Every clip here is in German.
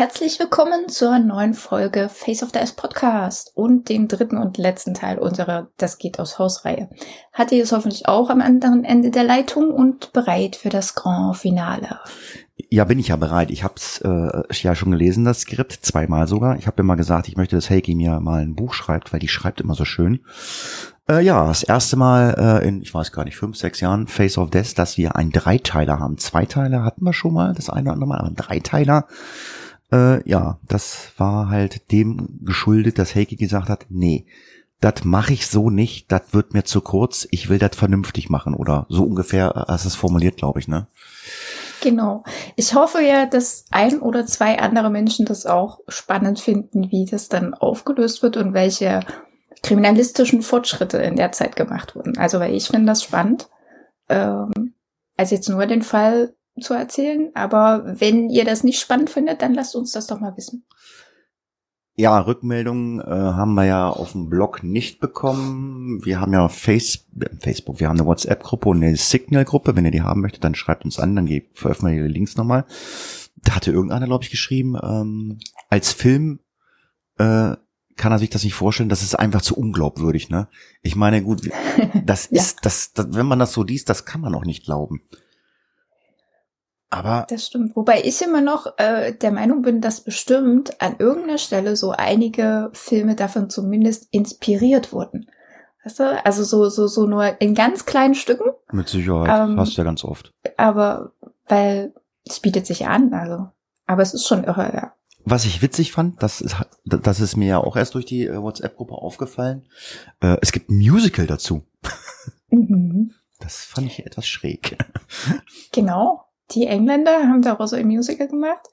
Herzlich willkommen zur neuen Folge Face of the S Podcast und dem dritten und letzten Teil unserer Das geht aus Hausreihe. Hat ihr es hoffentlich auch am anderen Ende der Leitung und bereit für das Grand Finale? Ja, bin ich ja bereit. Ich habe es äh, ja schon gelesen, das Skript, zweimal sogar. Ich habe immer gesagt, ich möchte, dass Heiki mir mal ein Buch schreibt, weil die schreibt immer so schön. Äh, ja, das erste Mal äh, in, ich weiß gar nicht, fünf, sechs Jahren, Face of Death, dass wir einen Dreiteiler haben. Zwei Teile hatten wir schon mal, das eine oder andere Mal, aber ein Dreiteiler. Äh, ja, das war halt dem geschuldet, dass Heike gesagt hat, nee, das mache ich so nicht, das wird mir zu kurz, ich will das vernünftig machen oder so ungefähr hast du es formuliert, glaube ich, ne? Genau. Ich hoffe ja, dass ein oder zwei andere Menschen das auch spannend finden, wie das dann aufgelöst wird und welche kriminalistischen Fortschritte in der Zeit gemacht wurden. Also, weil ich finde das spannend. Ähm, also jetzt nur den Fall zu erzählen. Aber wenn ihr das nicht spannend findet, dann lasst uns das doch mal wissen. Ja, Rückmeldungen äh, haben wir ja auf dem Blog nicht bekommen. Wir haben ja Face Facebook, wir haben eine WhatsApp-Gruppe und eine Signal-Gruppe. Wenn ihr die haben möchtet, dann schreibt uns an, dann veröffentlichen wir die Links nochmal. Da hatte irgendeiner, glaube ich, geschrieben, ähm, als Film äh, kann er sich das nicht vorstellen, das ist einfach zu unglaubwürdig, ne? Ich meine, gut, das ja. ist, das, das, wenn man das so liest, das kann man auch nicht glauben. Aber das stimmt. Wobei ich immer noch äh, der Meinung bin, dass bestimmt an irgendeiner Stelle so einige Filme davon zumindest inspiriert wurden. Weißt du? Also so, so, so nur in ganz kleinen Stücken. Mit Sicherheit. Ähm, Hast ja ganz oft. Aber weil es bietet sich an, also. Aber es ist schon irre, ja. Was ich witzig fand, das ist, das ist mir ja auch erst durch die äh, WhatsApp-Gruppe aufgefallen. Äh, es gibt ein Musical dazu. Mhm. Das fand ich etwas schräg. Genau. Die Engländer haben daraus ein Musical gemacht.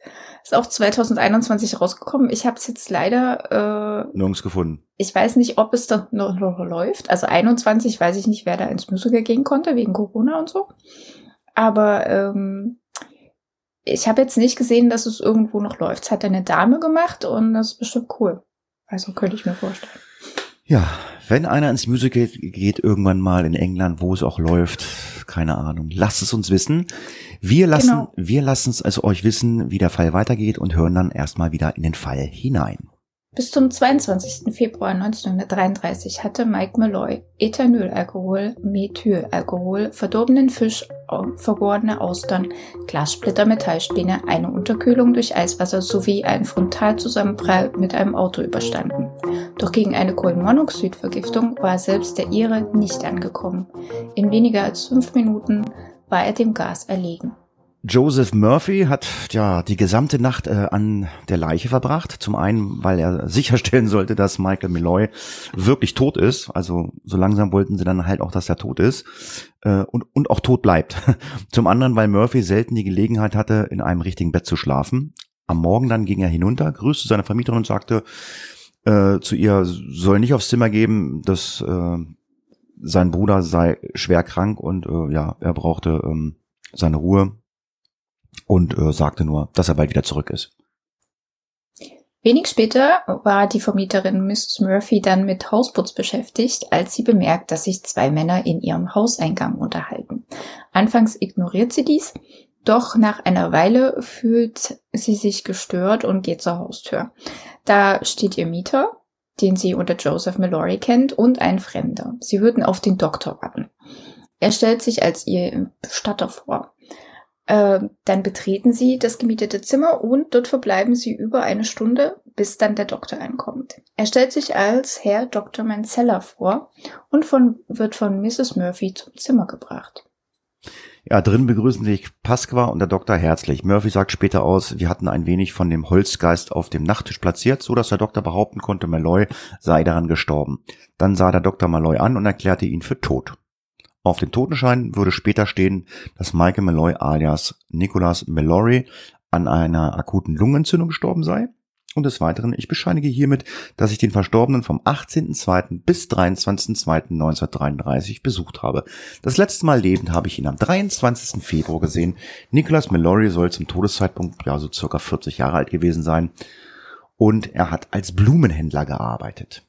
Ist auch 2021 rausgekommen. Ich habe es jetzt leider äh, nirgends gefunden. Ich weiß nicht, ob es da noch, noch läuft. Also 21 weiß ich nicht, wer da ins Musical gehen konnte wegen Corona und so. Aber ähm, ich habe jetzt nicht gesehen, dass es irgendwo noch läuft. Es hat eine Dame gemacht und das ist bestimmt cool. Also könnte ich mir vorstellen. Ja, wenn einer ins Musical geht irgendwann mal in England, wo es auch läuft, keine Ahnung, lasst es uns wissen. Wir lassen, genau. wir lassen es also euch wissen, wie der Fall weitergeht und hören dann erstmal wieder in den Fall hinein. Bis zum 22. Februar 1933 hatte Mike Malloy Ethanölalkohol, Methylalkohol, verdorbenen Fisch, vergorene Austern, Glassplitter, Metallspäne, eine Unterkühlung durch Eiswasser sowie einen Frontalzusammenprall mit einem Auto überstanden. Doch gegen eine Kohlenmonoxidvergiftung war selbst der Ire nicht angekommen. In weniger als fünf Minuten war er dem Gas erlegen. Joseph Murphy hat ja die gesamte Nacht äh, an der Leiche verbracht. Zum einen, weil er sicherstellen sollte, dass Michael Malloy wirklich tot ist. Also so langsam wollten sie dann halt auch, dass er tot ist äh, und, und auch tot bleibt. Zum anderen, weil Murphy selten die Gelegenheit hatte, in einem richtigen Bett zu schlafen. Am Morgen dann ging er hinunter, grüßte seine Vermieterin und sagte äh, zu ihr, soll nicht aufs Zimmer geben, dass äh, sein Bruder sei schwer krank und äh, ja, er brauchte ähm, seine Ruhe und äh, sagte nur, dass er bald wieder zurück ist. Wenig später war die Vermieterin Mrs. Murphy dann mit Hausputz beschäftigt, als sie bemerkt, dass sich zwei Männer in ihrem Hauseingang unterhalten. Anfangs ignoriert sie dies, doch nach einer Weile fühlt sie sich gestört und geht zur Haustür. Da steht ihr Mieter, den sie unter Joseph Mallory kennt, und ein Fremder. Sie würden auf den Doktor warten. Er stellt sich als ihr Bestatter vor. Äh, dann betreten sie das gemietete Zimmer und dort verbleiben sie über eine Stunde, bis dann der Doktor ankommt. Er stellt sich als Herr Dr. Mancella vor und von, wird von Mrs. Murphy zum Zimmer gebracht. Ja, drin begrüßen sich Pasqua und der Doktor herzlich. Murphy sagt später aus, wir hatten ein wenig von dem Holzgeist auf dem Nachttisch platziert, so dass der Doktor behaupten konnte, Malloy sei daran gestorben. Dann sah der Doktor Malloy an und erklärte ihn für tot. Auf dem Totenschein würde später stehen, dass Michael Malloy alias Nicholas Mallory an einer akuten Lungenentzündung gestorben sei. Und des Weiteren, ich bescheinige hiermit, dass ich den Verstorbenen vom 18.02. bis 23.02.1933 besucht habe. Das letzte Mal lebend habe ich ihn am 23. Februar gesehen. Nicholas Mallory soll zum Todeszeitpunkt ja so circa 40 Jahre alt gewesen sein. Und er hat als Blumenhändler gearbeitet.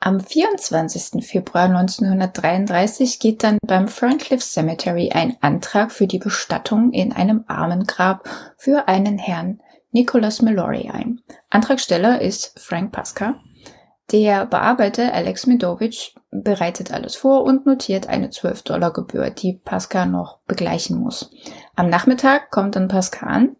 Am 24. Februar 1933 geht dann beim Ferncliff Cemetery ein Antrag für die Bestattung in einem Armengrab für einen Herrn Nicholas Mallory ein. Antragsteller ist Frank Pasca. Der Bearbeiter Alex Medovich bereitet alles vor und notiert eine 12 Dollar Gebühr, die Pasca noch begleichen muss. Am Nachmittag kommt dann Pasca an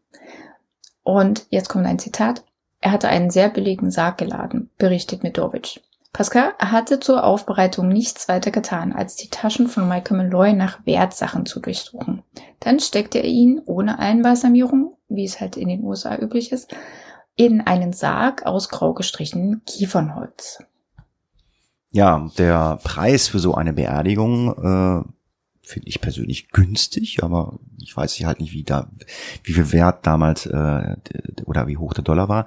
und jetzt kommt ein Zitat. Er hatte einen sehr billigen Sarg geladen, berichtet Medovich. Pascal hatte zur Aufbereitung nichts weiter getan, als die Taschen von Michael Malloy nach Wertsachen zu durchsuchen. Dann steckte er ihn ohne Einbalsamierung, wie es halt in den USA üblich ist, in einen Sarg aus grau gestrichenem Kiefernholz. Ja, der Preis für so eine Beerdigung äh, finde ich persönlich günstig, aber ich weiß halt nicht, wie da, wie viel Wert damals äh, oder wie hoch der Dollar war.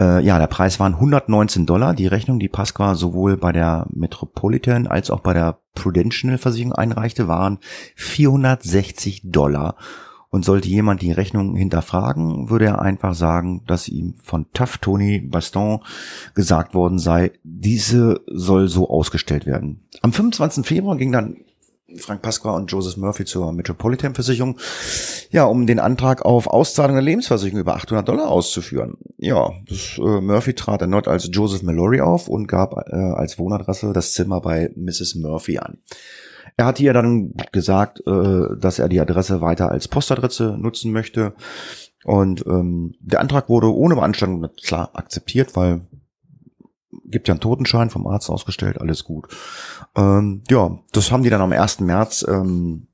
Äh, ja, der Preis waren 119 Dollar. Die Rechnung, die Pasqua sowohl bei der Metropolitan als auch bei der Prudential Versicherung einreichte, waren 460 Dollar. Und sollte jemand die Rechnung hinterfragen, würde er einfach sagen, dass ihm von Tough Tony Baston gesagt worden sei, diese soll so ausgestellt werden. Am 25. Februar ging dann Frank Pasqua und Joseph Murphy zur Metropolitan Versicherung, ja, um den Antrag auf Auszahlung der Lebensversicherung über 800 Dollar auszuführen. Ja, das, äh, Murphy trat erneut als Joseph Mallory auf und gab äh, als Wohnadresse das Zimmer bei Mrs. Murphy an. Er hat ihr dann gesagt, äh, dass er die Adresse weiter als Postadresse nutzen möchte. Und ähm, der Antrag wurde ohne Beanstandung klar akzeptiert, weil gibt ja einen Totenschein vom Arzt ausgestellt, alles gut. Ähm, ja, das haben die dann am 1. März, ähm,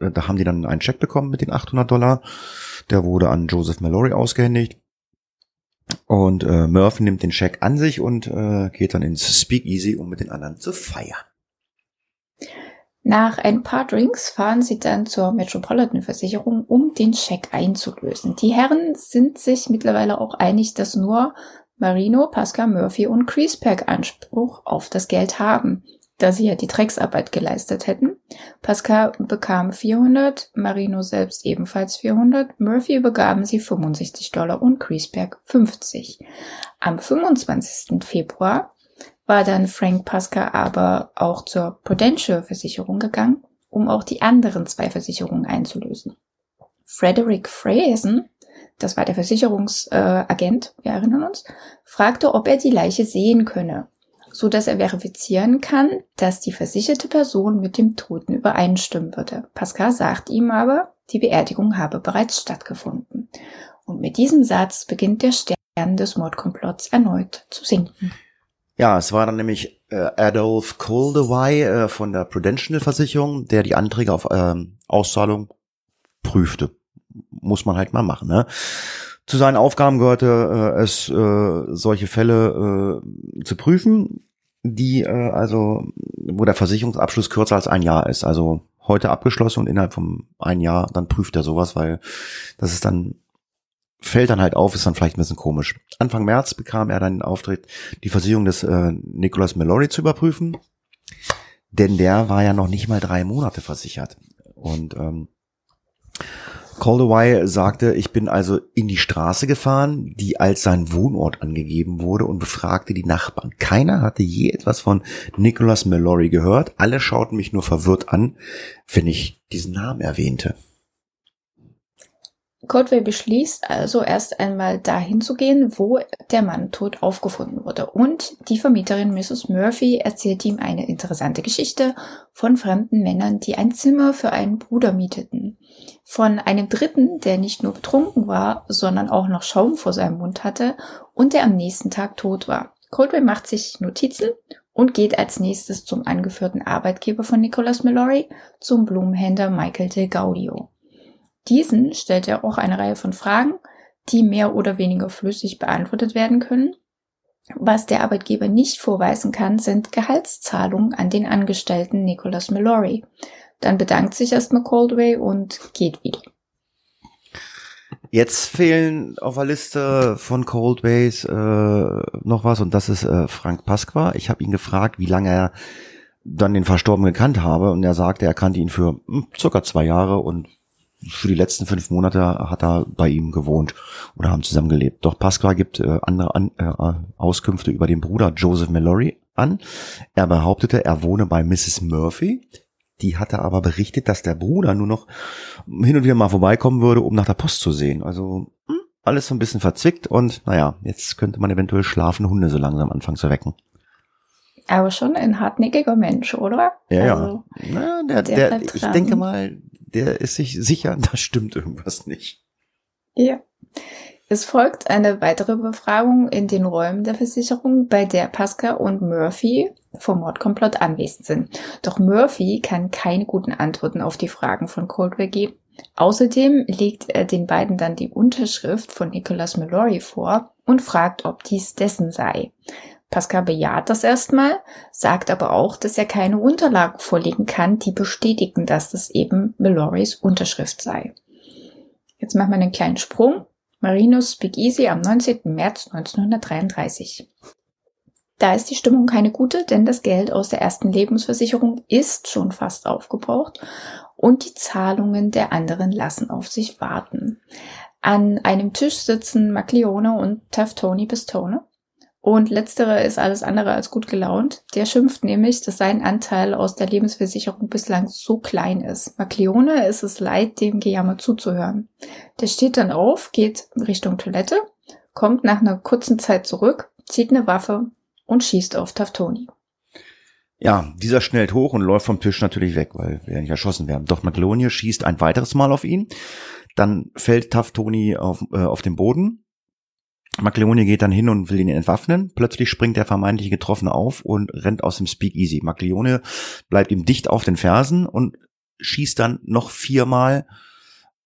äh, da haben die dann einen Scheck bekommen mit den 800 Dollar. Der wurde an Joseph Mallory ausgehändigt. Und äh, Murphy nimmt den Scheck an sich und äh, geht dann ins Speakeasy, um mit den anderen zu feiern. Nach ein paar Drinks fahren sie dann zur Metropolitan-Versicherung, um den Scheck einzulösen. Die Herren sind sich mittlerweile auch einig, dass nur Marino, Pascal Murphy und Creaspack Anspruch auf das Geld haben, da sie ja die Drecksarbeit geleistet hätten. Pascal bekam 400, Marino selbst ebenfalls 400, Murphy begaben sie 65 Dollar und Creaspack 50. Am 25. Februar war dann Frank Pascal aber auch zur Prudential Versicherung gegangen, um auch die anderen zwei Versicherungen einzulösen. Frederick Frazen das war der Versicherungsagent, äh, wir erinnern uns, fragte, ob er die Leiche sehen könne, so dass er verifizieren kann, dass die versicherte Person mit dem Toten übereinstimmen würde. Pascal sagt ihm aber, die Beerdigung habe bereits stattgefunden. Und mit diesem Satz beginnt der Stern des Mordkomplotts erneut zu sinken. Ja, es war dann nämlich äh, Adolf Coldaway äh, von der Prudential Versicherung, der die Anträge auf ähm, Auszahlung prüfte muss man halt mal machen. Ne? Zu seinen Aufgaben gehörte äh, es, äh, solche Fälle äh, zu prüfen, die äh, also, wo der Versicherungsabschluss kürzer als ein Jahr ist. Also heute abgeschlossen und innerhalb von ein Jahr, dann prüft er sowas, weil das ist dann fällt dann halt auf, ist dann vielleicht ein bisschen komisch. Anfang März bekam er dann den Auftritt, die Versicherung des äh, Nicholas Mallory zu überprüfen, denn der war ja noch nicht mal drei Monate versichert. Und ähm, Caldaway sagte, ich bin also in die Straße gefahren, die als sein Wohnort angegeben wurde und befragte die Nachbarn. Keiner hatte je etwas von Nicholas Mallory gehört. Alle schauten mich nur verwirrt an, wenn ich diesen Namen erwähnte. Codway beschließt also erst einmal dahin zu gehen, wo der Mann tot aufgefunden wurde. Und die Vermieterin Mrs. Murphy erzählt ihm eine interessante Geschichte von fremden Männern, die ein Zimmer für einen Bruder mieteten. Von einem Dritten, der nicht nur betrunken war, sondern auch noch Schaum vor seinem Mund hatte und der am nächsten Tag tot war. Coldwell macht sich Notizen und geht als nächstes zum angeführten Arbeitgeber von Nicholas Mallory, zum Blumenhändler Michael Del Gaudio. Diesen stellt er auch eine Reihe von Fragen, die mehr oder weniger flüssig beantwortet werden können. Was der Arbeitgeber nicht vorweisen kann, sind Gehaltszahlungen an den Angestellten Nicholas Mallory. Dann bedankt sich erstmal Coldway und geht wieder. Jetzt fehlen auf der Liste von Cold Base äh, noch was und das ist äh, Frank Pasqua. Ich habe ihn gefragt, wie lange er dann den Verstorbenen gekannt habe und er sagte, er kannte ihn für hm, circa zwei Jahre und für die letzten fünf Monate hat er bei ihm gewohnt oder haben zusammengelebt. Doch Pasqua gibt äh, andere an, äh, Auskünfte über den Bruder Joseph Mallory an. Er behauptete, er wohne bei Mrs. Murphy. Die hatte aber berichtet, dass der Bruder nur noch hin und wieder mal vorbeikommen würde, um nach der Post zu sehen. Also hm, alles so ein bisschen verzwickt und naja, jetzt könnte man eventuell schlafende Hunde so langsam anfangen zu wecken. Aber schon ein hartnäckiger Mensch, oder? Ja, also, ja. Na, der, der, der ich denke mal, der ist sich sicher, da stimmt irgendwas nicht. Ja. Es folgt eine weitere Befragung in den Räumen der Versicherung, bei der Pascal und Murphy vom Mordkomplott anwesend sind. Doch Murphy kann keine guten Antworten auf die Fragen von Coldwell geben. Außerdem legt er den beiden dann die Unterschrift von Nicholas Mallory vor und fragt, ob dies dessen sei. Pascal bejaht das erstmal, sagt aber auch, dass er keine Unterlagen vorlegen kann, die bestätigen, dass das eben Mallorys Unterschrift sei. Jetzt machen wir einen kleinen Sprung. Marinos Big Easy am 19. März 1933. Da ist die Stimmung keine gute, denn das Geld aus der ersten Lebensversicherung ist schon fast aufgebraucht und die Zahlungen der anderen lassen auf sich warten. An einem Tisch sitzen McLeone und Taftoni Pistone und letzterer ist alles andere als gut gelaunt. Der schimpft nämlich, dass sein Anteil aus der Lebensversicherung bislang so klein ist. Macleone ist es leid, dem Gejammer zuzuhören. Der steht dann auf, geht Richtung Toilette, kommt nach einer kurzen Zeit zurück, zieht eine Waffe und schießt auf Taftoni. Ja, dieser schnellt hoch und läuft vom Tisch natürlich weg, weil wir ja nicht erschossen werden. Doch McLeone schießt ein weiteres Mal auf ihn. Dann fällt Taftoni auf, äh, auf den Boden Macleone geht dann hin und will ihn entwaffnen. Plötzlich springt der vermeintliche Getroffene auf und rennt aus dem Speakeasy. Macleone bleibt ihm dicht auf den Fersen und schießt dann noch viermal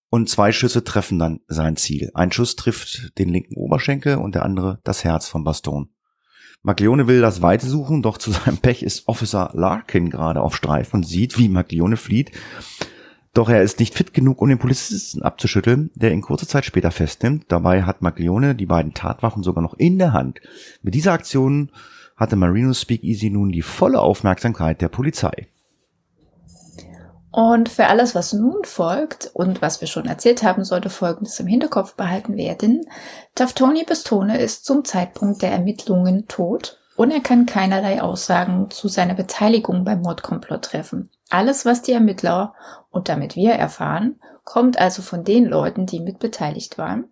und zwei Schüsse treffen dann sein Ziel. Ein Schuss trifft den linken Oberschenkel und der andere das Herz von Baston. Macleone will das Weite suchen, doch zu seinem Pech ist Officer Larkin gerade auf Streif und sieht, wie Macleone flieht doch er ist nicht fit genug, um den Polizisten abzuschütteln, der ihn kurze Zeit später festnimmt. Dabei hat Maglione die beiden Tatwaffen sogar noch in der Hand. Mit dieser Aktion hatte Marino Speakeasy nun die volle Aufmerksamkeit der Polizei. Und für alles, was nun folgt und was wir schon erzählt haben, sollte Folgendes im Hinterkopf behalten werden. Taftoni Pistone ist zum Zeitpunkt der Ermittlungen tot und er kann keinerlei Aussagen zu seiner Beteiligung beim Mordkomplott treffen. Alles, was die Ermittler und damit wir erfahren, kommt also von den Leuten, die mitbeteiligt waren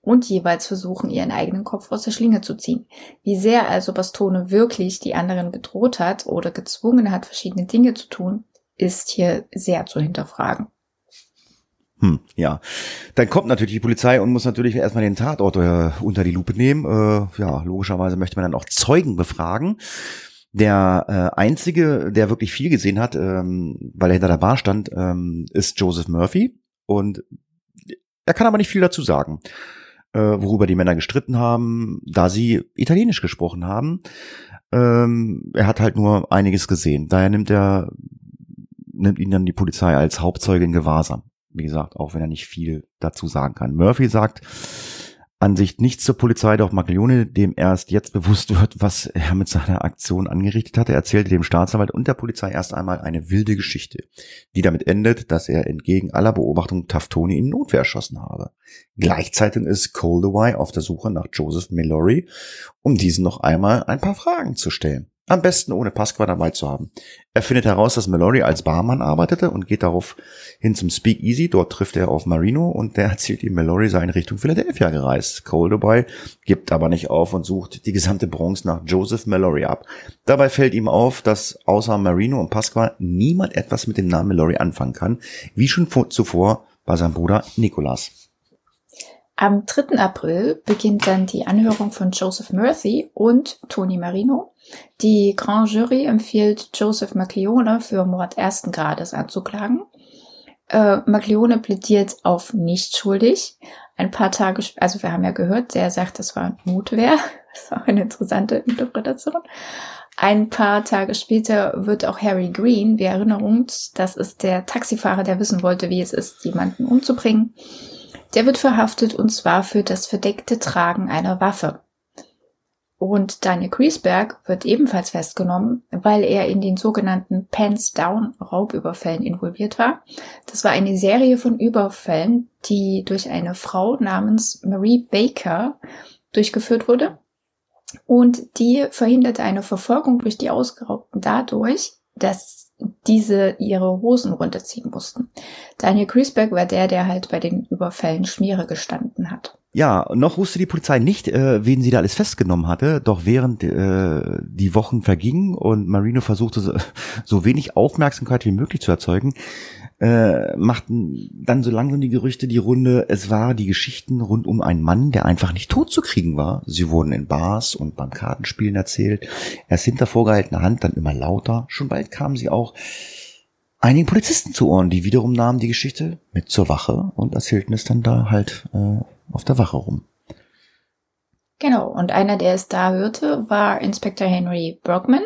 und jeweils versuchen, ihren eigenen Kopf aus der Schlinge zu ziehen. Wie sehr also Bastone wirklich die anderen bedroht hat oder gezwungen hat, verschiedene Dinge zu tun, ist hier sehr zu hinterfragen. Hm, ja. Dann kommt natürlich die Polizei und muss natürlich erstmal den Tatort äh, unter die Lupe nehmen. Äh, ja, logischerweise möchte man dann auch Zeugen befragen. Der äh, einzige, der wirklich viel gesehen hat, ähm, weil er hinter der Bar stand, ähm, ist Joseph Murphy. Und er kann aber nicht viel dazu sagen, äh, worüber die Männer gestritten haben, da sie Italienisch gesprochen haben. Ähm, er hat halt nur einiges gesehen. Daher nimmt er nimmt ihn dann die Polizei als Hauptzeuge in Gewahrsam. Wie gesagt, auch wenn er nicht viel dazu sagen kann. Murphy sagt, Ansicht nichts zur Polizei, doch Maglione, dem erst jetzt bewusst wird, was er mit seiner Aktion angerichtet hatte, erzählte dem Staatsanwalt und der Polizei erst einmal eine wilde Geschichte, die damit endet, dass er entgegen aller Beobachtung Taftoni in Notwehr erschossen habe. Gleichzeitig ist Coldaway auf der Suche nach Joseph Mallory, um diesen noch einmal ein paar Fragen zu stellen. Am besten ohne Pasqua dabei zu haben. Er findet heraus, dass Mallory als Barmann arbeitete und geht darauf hin zum Speakeasy. Dort trifft er auf Marino und der erzählt ihm, Mallory sei in Richtung Philadelphia gereist. Coldeboy gibt aber nicht auf und sucht die gesamte Bronx nach Joseph Mallory ab. Dabei fällt ihm auf, dass außer Marino und Pasqua niemand etwas mit dem Namen Mallory anfangen kann, wie schon zuvor bei seinem Bruder Nicholas. Am 3. April beginnt dann die Anhörung von Joseph Murphy und Tony Marino. Die Grand Jury empfiehlt Joseph Macleone für Mord ersten Grades anzuklagen. Äh, Macleone plädiert auf nicht schuldig. Ein paar Tage, also wir haben ja gehört, der sagt, das war Notwehr. Das ist auch eine interessante Interpretation. Ein paar Tage später wird auch Harry Green, wir erinnern uns, das ist der Taxifahrer, der wissen wollte, wie es ist, jemanden umzubringen Der wird verhaftet und zwar für das verdeckte Tragen einer Waffe. Und Daniel Griesberg wird ebenfalls festgenommen, weil er in den sogenannten Pants Down Raubüberfällen involviert war. Das war eine Serie von Überfällen, die durch eine Frau namens Marie Baker durchgeführt wurde. Und die verhinderte eine Verfolgung durch die Ausgeraubten dadurch, dass diese ihre Hosen runterziehen mussten. Daniel Griesberg war der, der halt bei den Überfällen Schmiere gestanden. Ja, noch wusste die Polizei nicht, äh, wen sie da alles festgenommen hatte. Doch während äh, die Wochen vergingen und Marino versuchte, so, so wenig Aufmerksamkeit wie möglich zu erzeugen, äh, machten dann so langsam die Gerüchte die Runde, es war die Geschichten rund um einen Mann, der einfach nicht tot zu kriegen war. Sie wurden in Bars und beim Kartenspielen erzählt. Erst hinter vorgehaltener Hand, dann immer lauter. Schon bald kamen sie auch einigen Polizisten zu Ohren, die wiederum nahmen die Geschichte mit zur Wache und erzählten es dann da halt äh, auf der Wache rum. Genau, und einer, der es da hörte, war Inspektor Henry Bergman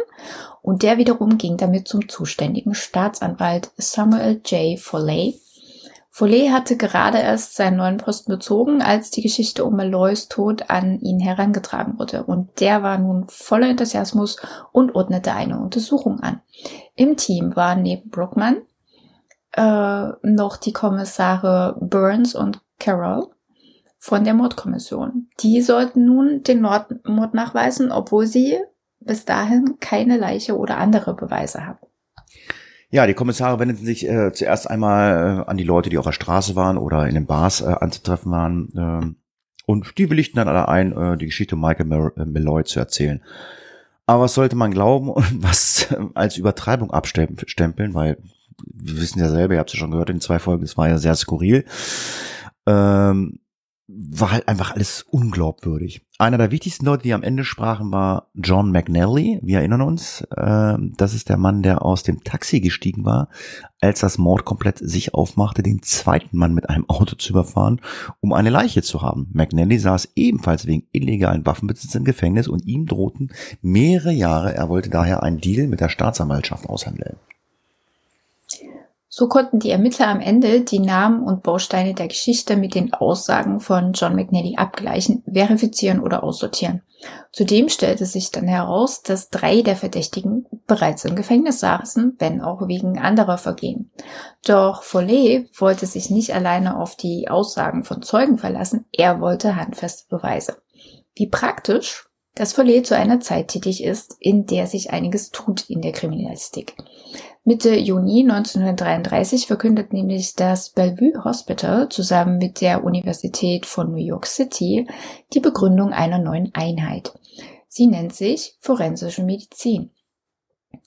und der wiederum ging damit zum zuständigen Staatsanwalt Samuel J. Foley. Foley hatte gerade erst seinen neuen Posten bezogen, als die Geschichte um Malloys Tod an ihn herangetragen wurde. Und der war nun voller Enthusiasmus und ordnete eine Untersuchung an. Im Team waren neben Brookman äh, noch die Kommissare Burns und Carroll von der Mordkommission. Die sollten nun den Mord, nachweisen, obwohl sie bis dahin keine Leiche oder andere Beweise haben. Ja, die Kommissare wendeten sich äh, zuerst einmal äh, an die Leute, die auf der Straße waren oder in den Bars äh, anzutreffen waren. Äh, und die willigten dann alle ein, äh, die Geschichte Michael äh, Malloy zu erzählen. Aber was sollte man glauben und was äh, als Übertreibung abstempeln, weil wir wissen ja selber, ihr habt es ja schon gehört in zwei Folgen, es war ja sehr skurril. Ähm, war halt einfach alles unglaubwürdig. Einer der wichtigsten Leute, die am Ende sprachen, war John McNally. Wir erinnern uns, äh, das ist der Mann, der aus dem Taxi gestiegen war, als das Mordkomplett sich aufmachte, den zweiten Mann mit einem Auto zu überfahren, um eine Leiche zu haben. McNally saß ebenfalls wegen illegalen Waffenbesitz im Gefängnis und ihm drohten mehrere Jahre. Er wollte daher einen Deal mit der Staatsanwaltschaft aushandeln. So konnten die Ermittler am Ende die Namen und Bausteine der Geschichte mit den Aussagen von John McNally abgleichen, verifizieren oder aussortieren. Zudem stellte sich dann heraus, dass drei der Verdächtigen bereits im Gefängnis saßen, wenn auch wegen anderer Vergehen. Doch Follet wollte sich nicht alleine auf die Aussagen von Zeugen verlassen, er wollte handfeste Beweise. Wie praktisch, dass Follet zu einer Zeit tätig ist, in der sich einiges tut in der Kriminalistik. Mitte Juni 1933 verkündet nämlich das Bellevue Hospital zusammen mit der Universität von New York City die Begründung einer neuen Einheit. Sie nennt sich forensische Medizin.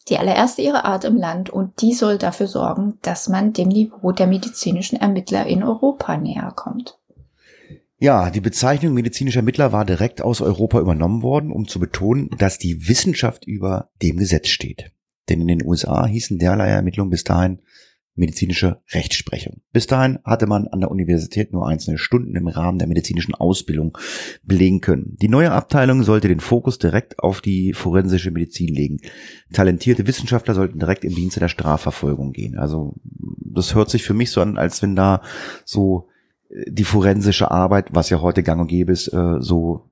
Die allererste ihrer Art im Land und die soll dafür sorgen, dass man dem Niveau der medizinischen Ermittler in Europa näher kommt. Ja, die Bezeichnung medizinischer Ermittler war direkt aus Europa übernommen worden, um zu betonen, dass die Wissenschaft über dem Gesetz steht. Denn in den USA hießen derlei Ermittlungen bis dahin medizinische Rechtsprechung. Bis dahin hatte man an der Universität nur einzelne Stunden im Rahmen der medizinischen Ausbildung belegen können. Die neue Abteilung sollte den Fokus direkt auf die forensische Medizin legen. Talentierte Wissenschaftler sollten direkt im Dienste der Strafverfolgung gehen. Also das hört sich für mich so an, als wenn da so äh, die forensische Arbeit, was ja heute gang und gäbe ist, äh, so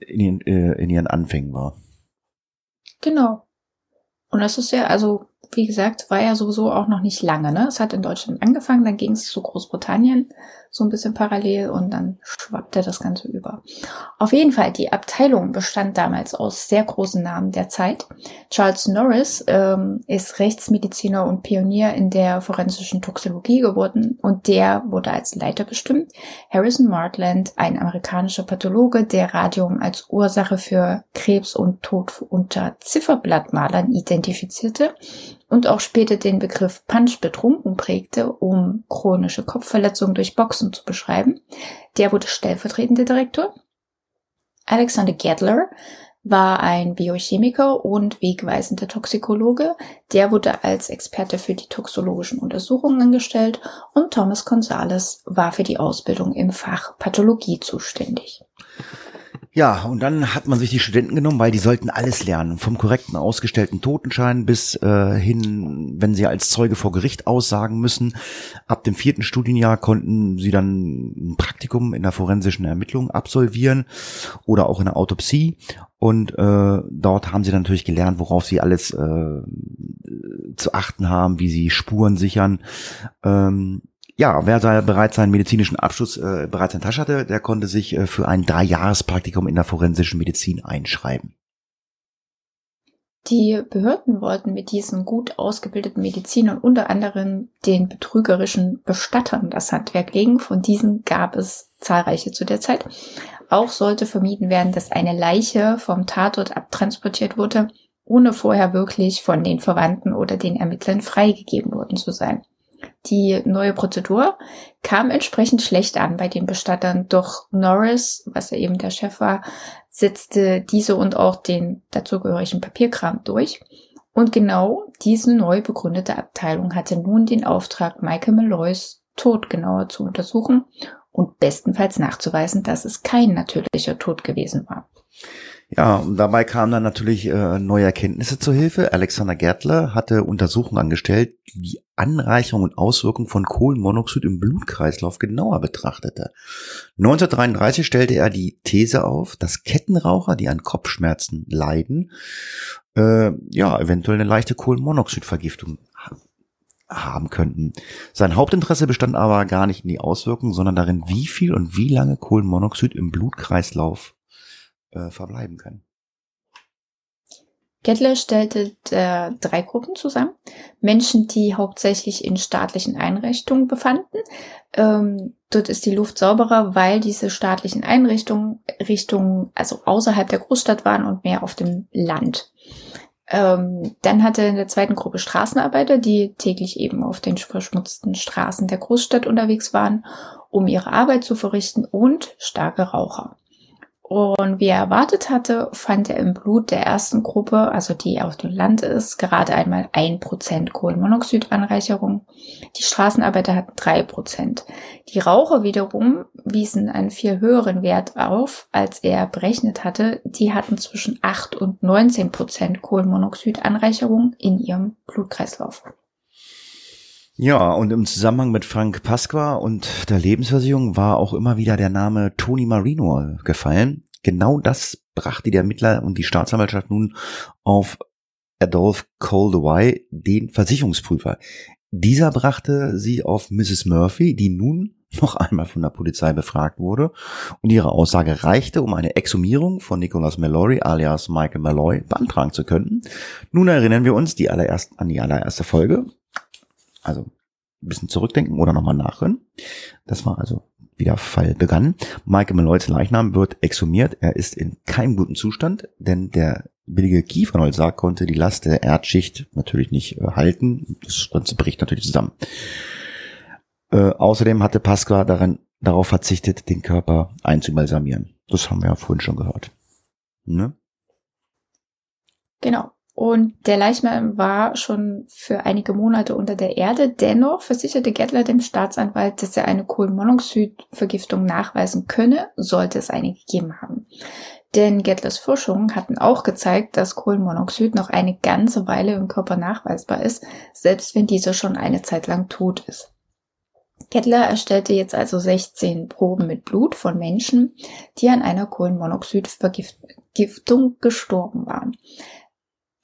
in ihren, äh, in ihren Anfängen war. Genau. Und das ist ja, also wie gesagt, war ja sowieso auch noch nicht lange. Ne? Es hat in Deutschland angefangen, dann ging es zu Großbritannien so ein bisschen parallel und dann schwappte das Ganze über. Auf jeden Fall, die Abteilung bestand damals aus sehr großen Namen der Zeit. Charles Norris ähm, ist Rechtsmediziner und Pionier in der forensischen Toxologie geworden und der wurde als Leiter bestimmt. Harrison Martland, ein amerikanischer Pathologe, der Radium als Ursache für Krebs und Tod unter Zifferblattmalern identifizierte und auch später den Begriff Punch betrunken prägte, um chronische Kopfverletzungen durch Boxen zu beschreiben. Der wurde stellvertretender Direktor. Alexander Gedler war ein Biochemiker und wegweisender Toxikologe. Der wurde als Experte für die toxologischen Untersuchungen angestellt und Thomas Gonzales war für die Ausbildung im Fach Pathologie zuständig. Ja, und dann hat man sich die Studenten genommen, weil die sollten alles lernen. Vom korrekten ausgestellten Totenschein bis äh, hin, wenn sie als Zeuge vor Gericht aussagen müssen. Ab dem vierten Studienjahr konnten sie dann ein Praktikum in der forensischen Ermittlung absolvieren oder auch in der Autopsie. Und äh, dort haben sie dann natürlich gelernt, worauf sie alles äh, zu achten haben, wie sie Spuren sichern. Ähm, ja, wer da bereits seinen medizinischen Abschluss äh, bereits in Tasche hatte, der konnte sich äh, für ein Dreijahrespraktikum in der forensischen Medizin einschreiben. Die Behörden wollten mit diesen gut ausgebildeten Medizinern unter anderem den betrügerischen Bestattern das Handwerk legen. Von diesen gab es zahlreiche zu der Zeit. Auch sollte vermieden werden, dass eine Leiche vom Tatort abtransportiert wurde, ohne vorher wirklich von den Verwandten oder den Ermittlern freigegeben worden zu sein. Die neue Prozedur kam entsprechend schlecht an bei den Bestattern, doch Norris, was ja eben der Chef war, setzte diese und auch den dazugehörigen Papierkram durch. Und genau diese neu begründete Abteilung hatte nun den Auftrag, Michael Malloys Tod genauer zu untersuchen und bestenfalls nachzuweisen, dass es kein natürlicher Tod gewesen war. Ja, und dabei kamen dann natürlich äh, neue Erkenntnisse zur Hilfe. Alexander Gertler hatte Untersuchungen angestellt, die die Anreicherung und Auswirkung von Kohlenmonoxid im Blutkreislauf genauer betrachtete. 1933 stellte er die These auf, dass Kettenraucher, die an Kopfschmerzen leiden, äh, ja, eventuell eine leichte Kohlenmonoxidvergiftung haben könnten. Sein Hauptinteresse bestand aber gar nicht in die Auswirkungen, sondern darin, wie viel und wie lange Kohlenmonoxid im Blutkreislauf äh, verbleiben kann. Gettler stellte äh, drei Gruppen zusammen. Menschen, die hauptsächlich in staatlichen Einrichtungen befanden. Ähm, dort ist die Luft sauberer, weil diese staatlichen Einrichtungen Richtungen also außerhalb der Großstadt waren und mehr auf dem Land. Ähm, dann hatte in der zweiten Gruppe Straßenarbeiter, die täglich eben auf den verschmutzten Straßen der Großstadt unterwegs waren, um ihre Arbeit zu verrichten und starke Raucher. Und wie er erwartet hatte, fand er im Blut der ersten Gruppe, also die auf dem Land ist, gerade einmal ein Prozent Kohlenmonoxidanreicherung. Die Straßenarbeiter hatten drei Prozent. Die Raucher wiederum wiesen einen viel höheren Wert auf, als er berechnet hatte. Die hatten zwischen acht und 19 Prozent Kohlenmonoxidanreicherung in ihrem Blutkreislauf. Ja, und im Zusammenhang mit Frank Pasqua und der Lebensversicherung war auch immer wieder der Name Tony Marino gefallen. Genau das brachte die Ermittler und die Staatsanwaltschaft nun auf Adolph Coldaway, den Versicherungsprüfer. Dieser brachte sie auf Mrs. Murphy, die nun noch einmal von der Polizei befragt wurde und ihre Aussage reichte, um eine Exhumierung von Nicholas Mallory alias Michael Malloy beantragen zu können. Nun erinnern wir uns die allererst, an die allererste Folge also ein bisschen zurückdenken oder nochmal nachhören. Das war also wie der Fall begann. Michael Malloys Leichnam wird exhumiert. Er ist in keinem guten Zustand, denn der billige Kiefernholzsarg konnte die Last der Erdschicht natürlich nicht äh, halten. Das Ganze bricht natürlich zusammen. Äh, außerdem hatte Pasqua daran, darauf verzichtet, den Körper einzubalsamieren. Das haben wir ja vorhin schon gehört. Ne? Genau. Und der Leichnam war schon für einige Monate unter der Erde. Dennoch versicherte Gettler dem Staatsanwalt, dass er eine Kohlenmonoxidvergiftung nachweisen könne, sollte es eine gegeben haben. Denn Gettlers Forschungen hatten auch gezeigt, dass Kohlenmonoxid noch eine ganze Weile im Körper nachweisbar ist, selbst wenn dieser schon eine Zeit lang tot ist. Kettler erstellte jetzt also 16 Proben mit Blut von Menschen, die an einer Kohlenmonoxidvergiftung gestorben waren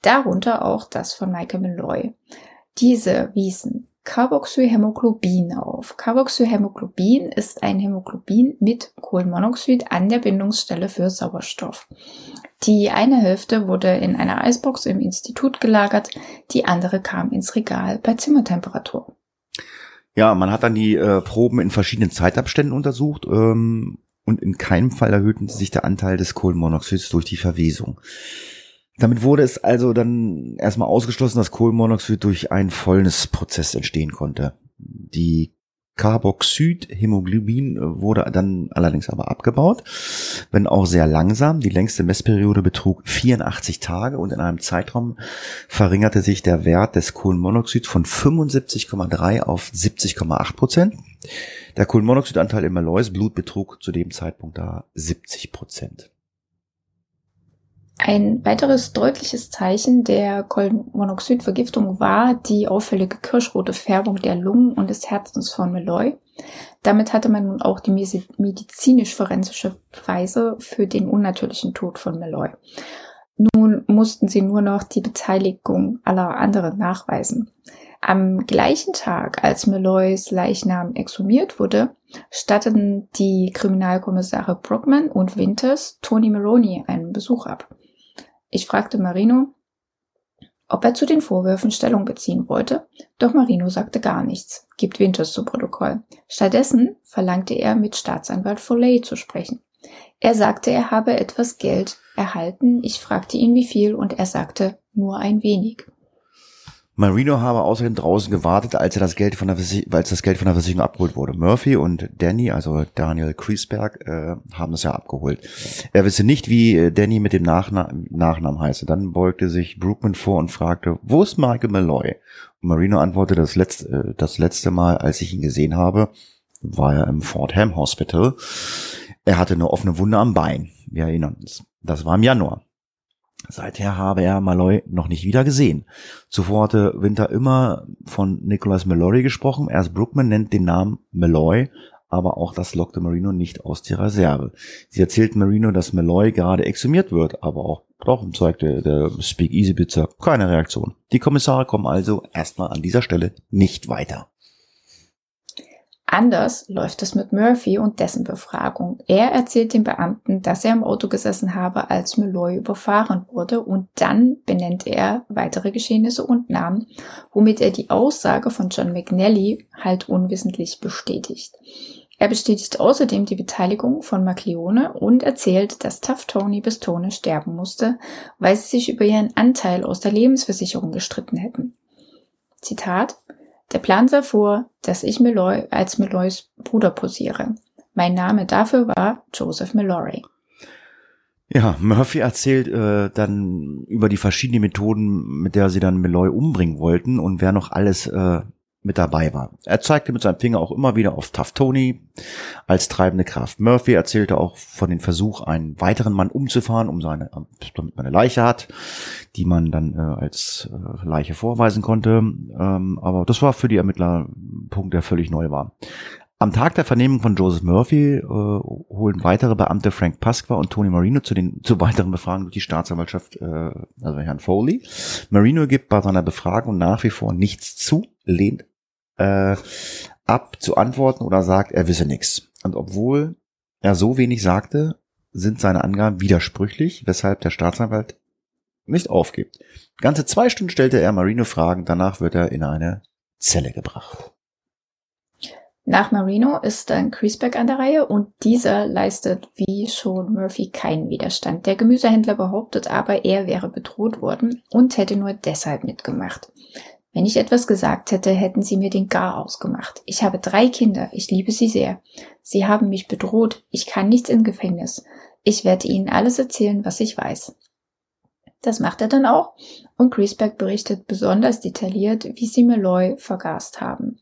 darunter auch das von Michael Malloy. Diese wiesen Carboxyhämoglobin auf. Carboxyhämoglobin ist ein Hämoglobin mit Kohlenmonoxid an der Bindungsstelle für Sauerstoff. Die eine Hälfte wurde in einer Eisbox im Institut gelagert, die andere kam ins Regal bei Zimmertemperatur. Ja, man hat dann die äh, Proben in verschiedenen Zeitabständen untersucht ähm, und in keinem Fall erhöhten sich der Anteil des Kohlenmonoxids durch die Verwesung. Damit wurde es also dann erstmal ausgeschlossen, dass Kohlenmonoxid durch einen Fäulnisprozess entstehen konnte. Die Carboxydhämoglobin wurde dann allerdings aber abgebaut, wenn auch sehr langsam. Die längste Messperiode betrug 84 Tage und in einem Zeitraum verringerte sich der Wert des Kohlenmonoxids von 75,3 auf 70,8 Prozent. Der Kohlenmonoxidanteil im Malloys Blut betrug zu dem Zeitpunkt da 70 Prozent. Ein weiteres deutliches Zeichen der Kohlenmonoxidvergiftung war die auffällige kirschrote Färbung der Lungen und des Herzens von Malloy. Damit hatte man nun auch die medizinisch-forensische Beweise für den unnatürlichen Tod von Malloy. Nun mussten sie nur noch die Beteiligung aller anderen nachweisen. Am gleichen Tag, als Malloys Leichnam exhumiert wurde, statteten die Kriminalkommissare Brockman und Winters Tony Maroney einen Besuch ab. Ich fragte Marino, ob er zu den Vorwürfen Stellung beziehen wollte, doch Marino sagte gar nichts, gibt Winters zu Protokoll. Stattdessen verlangte er, mit Staatsanwalt Foley zu sprechen. Er sagte, er habe etwas Geld erhalten. Ich fragte ihn, wie viel, und er sagte, nur ein wenig. Marino habe außerdem draußen gewartet, als er das Geld von der als das Geld von der Versicherung abgeholt wurde. Murphy und Danny, also Daniel Kriesberg, äh, haben es ja abgeholt. Er wisse nicht, wie äh, Danny mit dem Nachna Nachnamen heiße. Dann beugte sich Brookman vor und fragte, wo ist Michael Malloy? Und Marino antwortete, das letzte, äh, das letzte Mal, als ich ihn gesehen habe, war er im Fordham Hospital. Er hatte eine offene Wunde am Bein. Wir erinnern uns. Das war im Januar. Seither habe er Malloy noch nicht wieder gesehen. Zuvor hatte Winter immer von Nicholas Mallory gesprochen. Erst Brookman nennt den Namen Malloy, aber auch das lockte Marino nicht aus der Reserve. Sie erzählt Marino, dass Malloy gerade exhumiert wird, aber auch doch zeigte der Speak-Easy-Blitzer keine Reaktion. Die Kommissare kommen also erstmal an dieser Stelle nicht weiter. Anders läuft es mit Murphy und dessen Befragung. Er erzählt dem Beamten, dass er im Auto gesessen habe, als Malloy überfahren wurde und dann benennt er weitere Geschehnisse und Namen, womit er die Aussage von John McNally halt unwissentlich bestätigt. Er bestätigt außerdem die Beteiligung von Macleone und erzählt, dass Tough Tony bis Tone sterben musste, weil sie sich über ihren Anteil aus der Lebensversicherung gestritten hätten. Zitat der Plan sah vor, dass ich Malloy als Malloys Bruder posiere. Mein Name dafür war Joseph Mallory. Ja, Murphy erzählt äh, dann über die verschiedenen Methoden, mit der sie dann Malloy umbringen wollten und wer noch alles äh, mit dabei war. Er zeigte mit seinem Finger auch immer wieder auf Tough Tony als treibende Kraft. Murphy erzählte auch von dem Versuch, einen weiteren Mann umzufahren, um seine, damit man eine Leiche hat, die man dann äh, als äh, Leiche vorweisen konnte. Ähm, aber das war für die Ermittler ein Punkt, der völlig neu war. Am Tag der Vernehmung von Joseph Murphy äh, holen weitere Beamte Frank Pasqua und Tony Marino zu den zu weiteren Befragungen durch die Staatsanwaltschaft, äh, also Herrn Foley. Marino gibt bei seiner Befragung nach wie vor nichts zu, lehnt äh, ab zu antworten oder sagt, er wisse nichts. Und obwohl er so wenig sagte, sind seine Angaben widersprüchlich, weshalb der Staatsanwalt nicht aufgibt. Ganze zwei Stunden stellte er Marino Fragen, danach wird er in eine Zelle gebracht. Nach Marino ist dann Creasback an der Reihe und dieser leistet wie schon Murphy keinen Widerstand. Der Gemüsehändler behauptet aber, er wäre bedroht worden und hätte nur deshalb mitgemacht. Wenn ich etwas gesagt hätte, hätten sie mir den Gar ausgemacht. Ich habe drei Kinder, ich liebe sie sehr. Sie haben mich bedroht, ich kann nichts im Gefängnis. Ich werde ihnen alles erzählen, was ich weiß. Das macht er dann auch und Griesbeck berichtet besonders detailliert, wie sie Malloy vergast haben.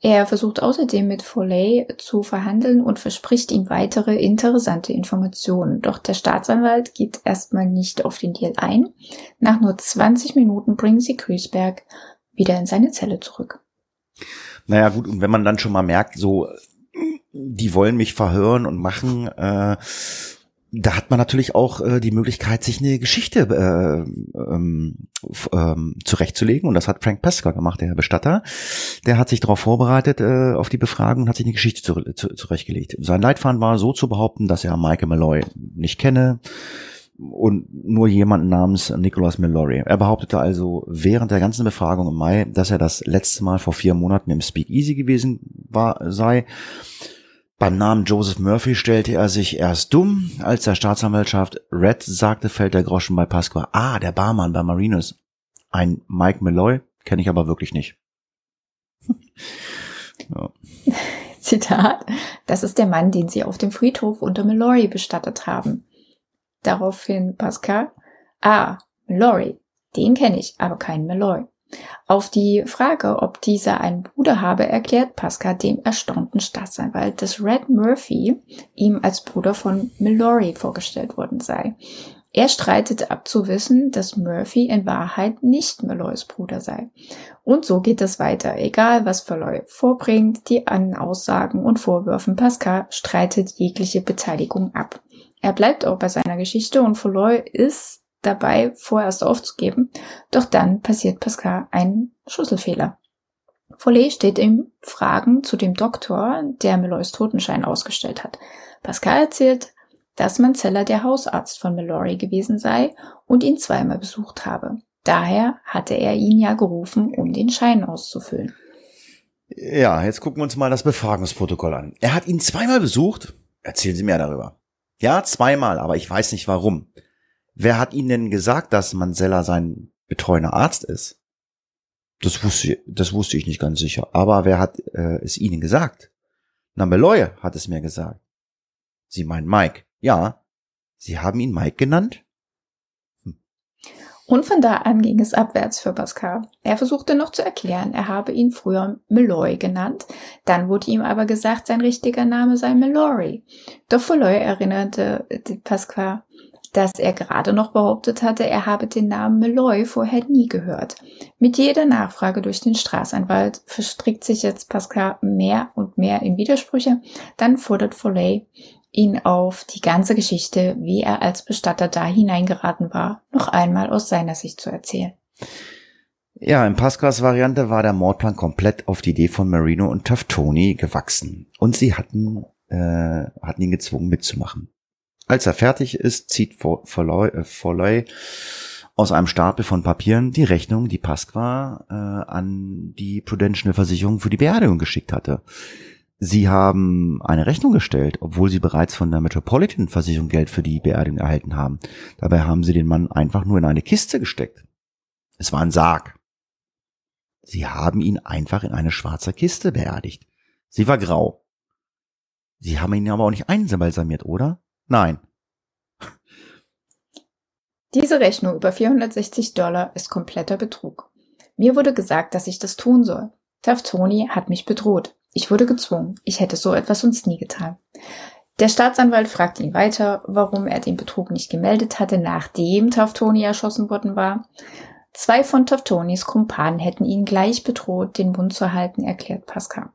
Er versucht außerdem mit Foley zu verhandeln und verspricht ihm weitere interessante Informationen. Doch der Staatsanwalt geht erstmal nicht auf den Deal ein. Nach nur 20 Minuten bringen sie Griesberg wieder in seine Zelle zurück. Naja gut, und wenn man dann schon mal merkt, so, die wollen mich verhören und machen, äh, da hat man natürlich auch äh, die Möglichkeit, sich eine Geschichte äh, ähm, ähm, zurechtzulegen. Und das hat Frank Pesca gemacht, der Herr Bestatter. Der hat sich darauf vorbereitet, äh, auf die Befragung und hat sich eine Geschichte zu, zu, zurechtgelegt. Sein Leitfaden war so zu behaupten, dass er Michael Malloy nicht kenne, und nur jemanden namens Nicholas Mallory. Er behauptete also während der ganzen Befragung im Mai, dass er das letzte Mal vor vier Monaten im Speakeasy gewesen war, sei. Beim Namen Joseph Murphy stellte er sich erst dumm, als der Staatsanwaltschaft Red sagte, fällt der Groschen bei Pasqua. Ah, der Barmann bei Marinos. Ein Mike Malloy kenne ich aber wirklich nicht. ja. Zitat, das ist der Mann, den sie auf dem Friedhof unter Mallory bestattet haben. Daraufhin Pascal, ah, Mallory, den kenne ich, aber keinen Malloy. Auf die Frage, ob dieser einen Bruder habe, erklärt Pascal dem erstaunten Staatsanwalt, dass Red Murphy ihm als Bruder von Mallory vorgestellt worden sei. Er streitet ab zu wissen, dass Murphy in Wahrheit nicht Malloys Bruder sei. Und so geht es weiter. Egal, was Malloy vorbringt, die an Aussagen und Vorwürfen, Pascal streitet jegliche Beteiligung ab. Er bleibt auch bei seiner Geschichte und Folloy ist dabei, vorerst aufzugeben, doch dann passiert Pascal ein Schlüsselfehler. Follet steht ihm Fragen zu dem Doktor, der Malloys Totenschein ausgestellt hat. Pascal erzählt, dass Manzella der Hausarzt von Mallory gewesen sei und ihn zweimal besucht habe. Daher hatte er ihn ja gerufen, um den Schein auszufüllen. Ja, jetzt gucken wir uns mal das Befragungsprotokoll an. Er hat ihn zweimal besucht. Erzählen Sie mehr darüber. Ja, zweimal, aber ich weiß nicht warum. Wer hat Ihnen denn gesagt, dass Manzella sein betreuender Arzt ist? Das wusste, das wusste ich nicht ganz sicher. Aber wer hat äh, es Ihnen gesagt? Na, Meloy hat es mir gesagt. Sie meinen Mike. Ja. Sie haben ihn Mike genannt? Hm. Und von da an ging es abwärts für Pascal. Er versuchte noch zu erklären, er habe ihn früher Meloy genannt. Dann wurde ihm aber gesagt, sein richtiger Name sei Melory. Doch Meloy erinnerte Pascal, dass er gerade noch behauptet hatte, er habe den Namen Meloy vorher nie gehört. Mit jeder Nachfrage durch den Straßanwalt verstrickt sich jetzt Pascal mehr und mehr in Widersprüche. Dann fordert Foley ihn auf, die ganze Geschichte, wie er als Bestatter da hineingeraten war, noch einmal aus seiner Sicht zu erzählen. Ja, in Pascals Variante war der Mordplan komplett auf die Idee von Marino und Taftoni gewachsen. Und sie hatten, äh, hatten ihn gezwungen mitzumachen. Als er fertig ist, zieht Folloy äh, aus einem Stapel von Papieren die Rechnung, die Pasqua äh, an die Prudential Versicherung für die Beerdigung geschickt hatte. Sie haben eine Rechnung gestellt, obwohl sie bereits von der Metropolitan Versicherung Geld für die Beerdigung erhalten haben. Dabei haben sie den Mann einfach nur in eine Kiste gesteckt. Es war ein Sarg. Sie haben ihn einfach in eine schwarze Kiste beerdigt. Sie war grau. Sie haben ihn aber auch nicht einbalsamiert, oder? Nein. Diese Rechnung über 460 Dollar ist kompletter Betrug. Mir wurde gesagt, dass ich das tun soll. Taftoni hat mich bedroht. Ich wurde gezwungen. Ich hätte so etwas sonst nie getan. Der Staatsanwalt fragte ihn weiter, warum er den Betrug nicht gemeldet hatte, nachdem Taftoni erschossen worden war. Zwei von Taftonis Kumpanen hätten ihn gleich bedroht, den Mund zu halten, erklärt Pascal.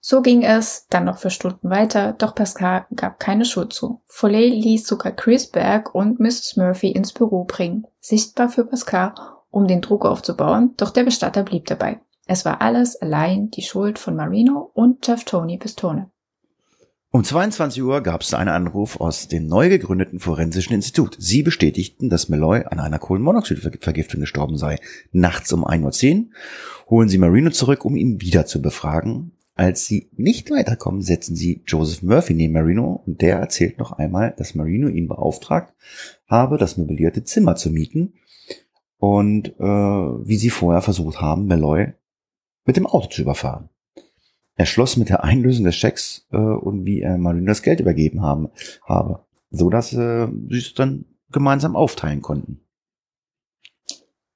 So ging es dann noch für Stunden weiter, doch Pascal gab keine Schuld zu. Foley ließ sogar Chris Berg und Mrs. Murphy ins Büro bringen, sichtbar für Pascal, um den Druck aufzubauen, doch der Bestatter blieb dabei. Es war alles allein die Schuld von Marino und Jeff Tony Pistone. Um 22 Uhr gab es einen Anruf aus dem neu gegründeten Forensischen Institut. Sie bestätigten, dass Malloy an einer Kohlenmonoxidvergiftung gestorben sei. Nachts um 1.10 Uhr holen sie Marino zurück, um ihn wieder zu befragen. Als sie nicht weiterkommen, setzen sie Joseph Murphy neben Marino und der erzählt noch einmal, dass Marino ihn beauftragt habe, das möblierte Zimmer zu mieten und äh, wie sie vorher versucht haben, Malloy mit dem Auto zu überfahren. Er schloss mit der Einlösung des Schecks äh, und wie er Marino das Geld übergeben haben, habe, so dass äh, sie es dann gemeinsam aufteilen konnten.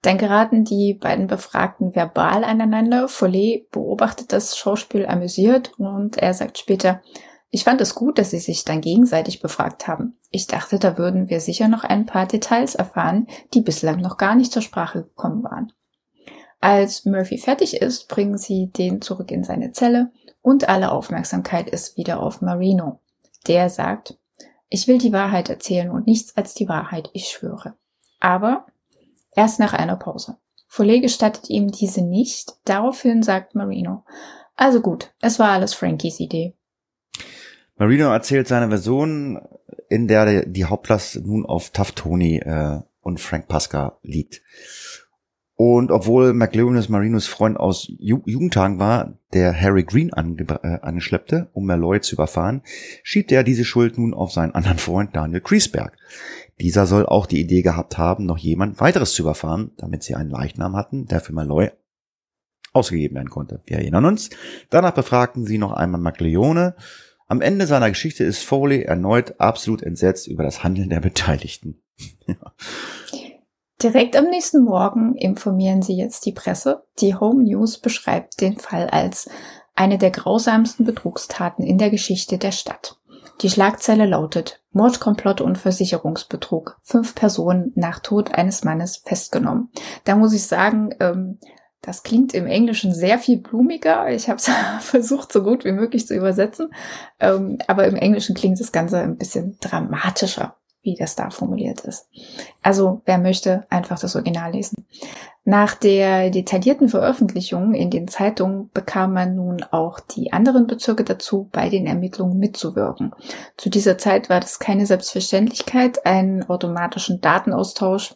Dann geraten die beiden Befragten verbal aneinander. Follet beobachtet das Schauspiel amüsiert und er sagt später, ich fand es gut, dass sie sich dann gegenseitig befragt haben. Ich dachte, da würden wir sicher noch ein paar Details erfahren, die bislang noch gar nicht zur Sprache gekommen waren. Als Murphy fertig ist, bringen sie den zurück in seine Zelle und alle Aufmerksamkeit ist wieder auf Marino. Der sagt, ich will die Wahrheit erzählen und nichts als die Wahrheit, ich schwöre. Aber Erst nach einer Pause. Follet gestattet ihm diese nicht. Daraufhin sagt Marino, also gut, es war alles Frankies Idee. Marino erzählt seine Version, in der die Hauptlast nun auf Taftoni äh, und Frank Pasca liegt. Und obwohl McLeonis Marinos Freund aus Ju Jugendtagen war, der Harry Green äh, angeschleppte, um Malloy zu überfahren, schiebt er diese Schuld nun auf seinen anderen Freund Daniel Kriesberg. Dieser soll auch die Idee gehabt haben, noch jemand weiteres zu überfahren, damit sie einen Leichnam hatten, der für Malloy ausgegeben werden konnte. Wir erinnern uns. Danach befragten sie noch einmal McLeone. Am Ende seiner Geschichte ist Foley erneut absolut entsetzt über das Handeln der Beteiligten. ja. Direkt am nächsten Morgen informieren sie jetzt die Presse. Die Home News beschreibt den Fall als eine der grausamsten Betrugstaten in der Geschichte der Stadt. Die Schlagzeile lautet Mordkomplott und Versicherungsbetrug. Fünf Personen nach Tod eines Mannes festgenommen. Da muss ich sagen, ähm, das klingt im Englischen sehr viel blumiger. Ich habe es versucht, so gut wie möglich zu übersetzen. Ähm, aber im Englischen klingt das Ganze ein bisschen dramatischer wie das da formuliert ist. Also wer möchte, einfach das Original lesen. Nach der detaillierten Veröffentlichung in den Zeitungen bekam man nun auch die anderen Bezirke dazu, bei den Ermittlungen mitzuwirken. Zu dieser Zeit war das keine Selbstverständlichkeit, einen automatischen Datenaustausch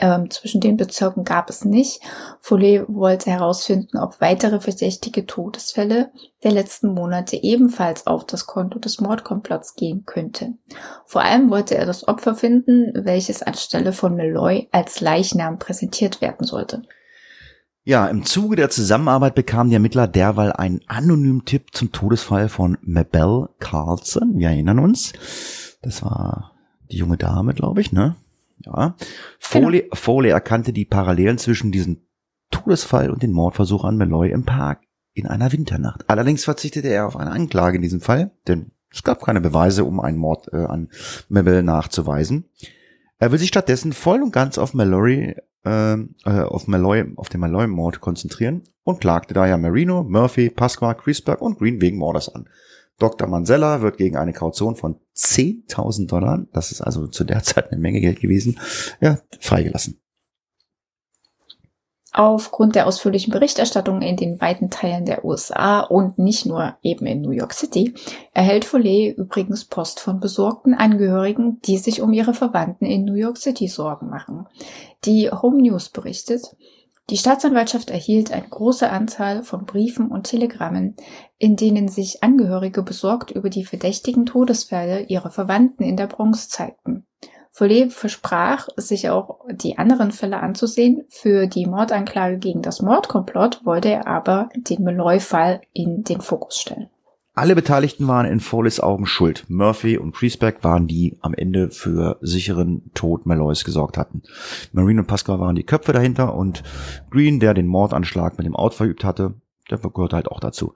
ähm, zwischen den Bezirken gab es nicht. Follet wollte herausfinden, ob weitere verdächtige Todesfälle der letzten Monate ebenfalls auf das Konto des Mordkomplotts gehen könnten. Vor allem wollte er das Opfer finden, welches anstelle von Malloy als Leichnam präsentiert werden sollte. Ja, im Zuge der Zusammenarbeit bekamen die Ermittler derweil einen anonymen Tipp zum Todesfall von Mabel Carlson. Wir erinnern uns. Das war die junge Dame, glaube ich, ne? Ja. Foley, genau. Foley erkannte die Parallelen zwischen diesem Todesfall und den Mordversuch an Malloy im Park in einer Winternacht. Allerdings verzichtete er auf eine Anklage in diesem Fall, denn es gab keine Beweise, um einen Mord äh, an Mabel nachzuweisen. Er will sich stattdessen voll und ganz auf Mallory, äh, äh, auf Malloy, auf den Malloy-Mord konzentrieren und klagte daher Marino, Murphy, Pasqua, Chrisberg und Green wegen Mordes an. Dr. Mansella wird gegen eine Kaution von 10.000 Dollar, das ist also zu der Zeit eine Menge Geld gewesen, ja, freigelassen. Aufgrund der ausführlichen Berichterstattung in den weiten Teilen der USA und nicht nur eben in New York City, erhält Follet übrigens Post von besorgten Angehörigen, die sich um ihre Verwandten in New York City Sorgen machen. Die Home News berichtet, die Staatsanwaltschaft erhielt eine große Anzahl von Briefen und Telegrammen, in denen sich Angehörige besorgt über die verdächtigen Todesfälle ihrer Verwandten in der Bronx zeigten. Follet versprach, sich auch die anderen Fälle anzusehen. Für die Mordanklage gegen das Mordkomplott wollte er aber den Malloy-Fall in den Fokus stellen. Alle Beteiligten waren in Foleys Augen schuld. Murphy und Priestback waren die am Ende für sicheren Tod Malloys gesorgt hatten. Marine und Pascal waren die Köpfe dahinter und Green, der den Mordanschlag mit dem Out verübt hatte, der gehört halt auch dazu.